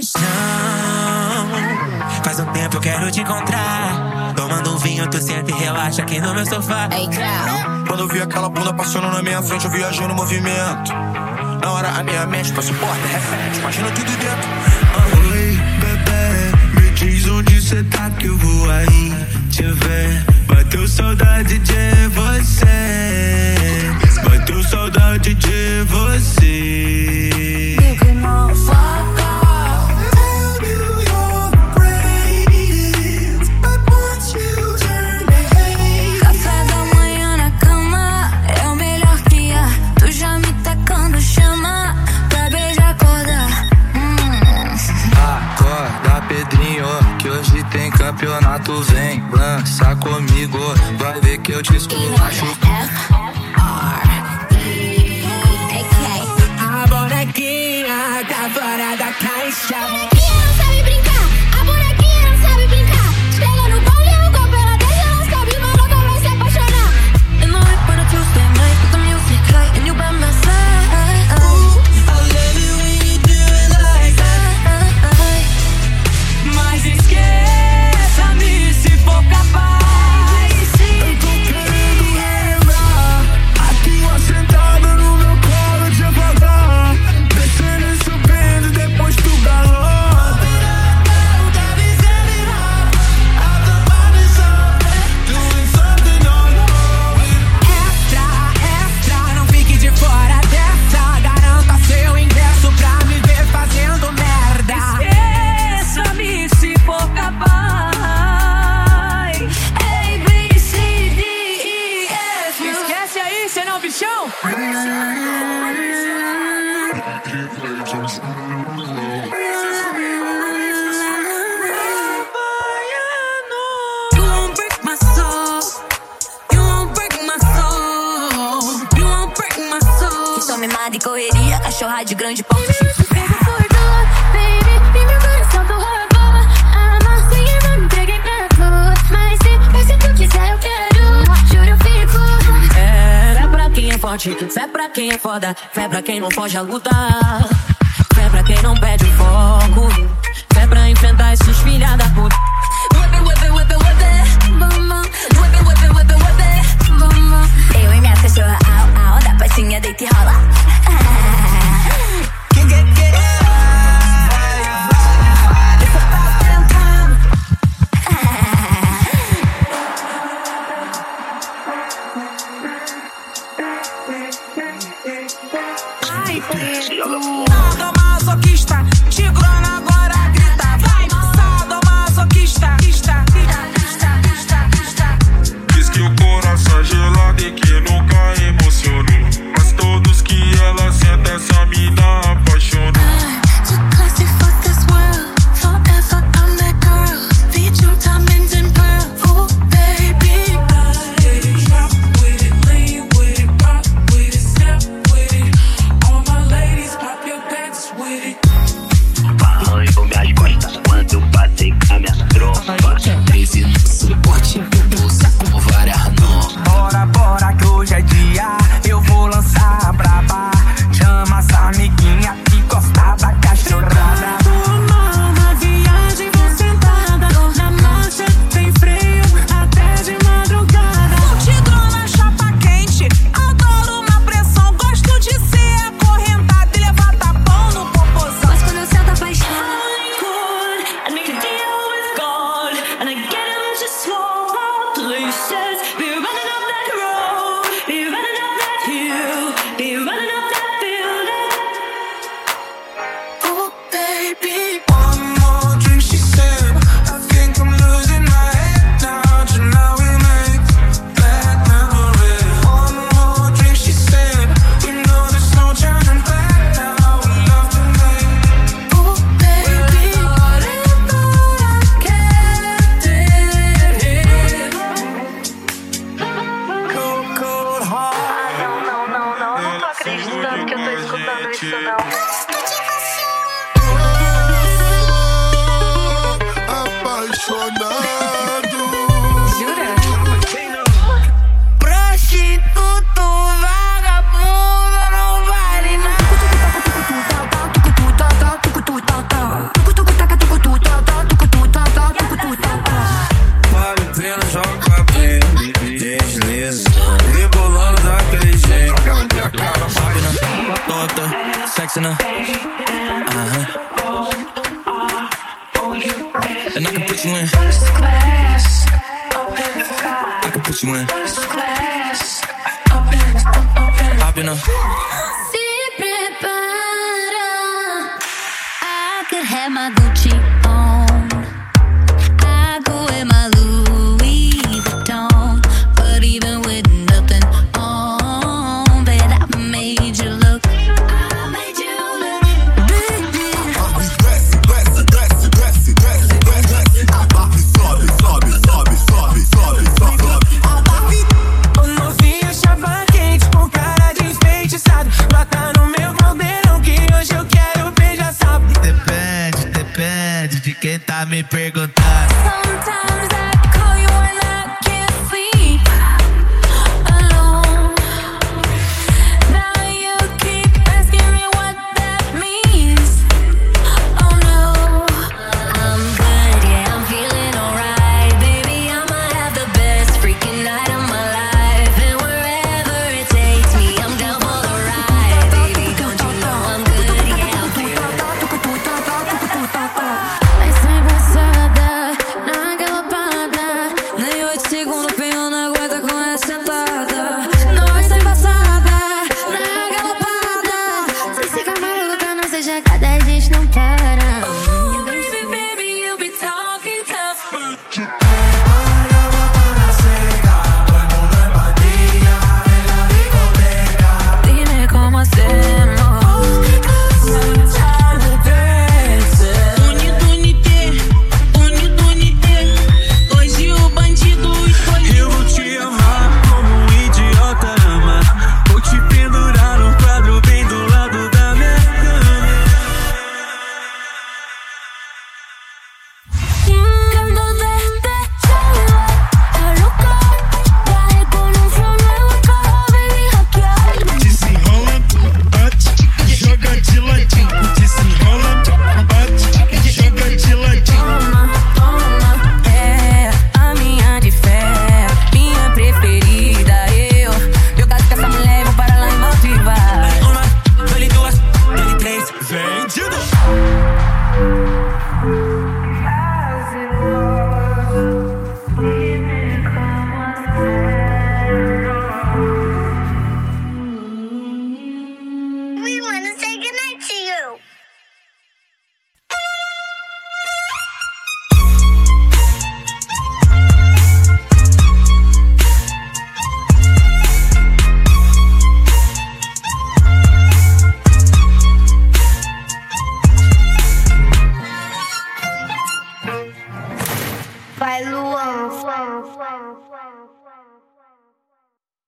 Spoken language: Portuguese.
paixão. Faz um tempo eu quero te encontrar. Tomando um vinho, tu senta e relaxa aqui no meu sofá. Ei, Quando eu vi aquela bunda passando na minha frente, eu viajei no movimento. Na hora a minha mente passa porta, reflete, imagina tudo dentro. Uhum. Oi, bebê, me diz onde cê tá que eu vou aí te ver. Bateu saudade de Hoje tem campeonato, vem lança comigo. Vai ver que eu te esculacho. Agora que tá fora da caixa. É de grande porte. É, pra quem é forte, fé pra quem é foda, fé pra quem não foge a lutar. Fé pra quem não perde o foco, fé pra enfrentar esses filha da puta. Nada mais o que conquista, tigrão. apaixonado. Jura? Prostituto, vagabundo, não vale nada. Vale treino, joga bem, desliza. Rebolando daquele jeito. Minha sexy na. put you in. First class, up in the sky. I can put you in. First class, up in the in a. Sipping butter. I could have my Gucci. que tá me perguntando.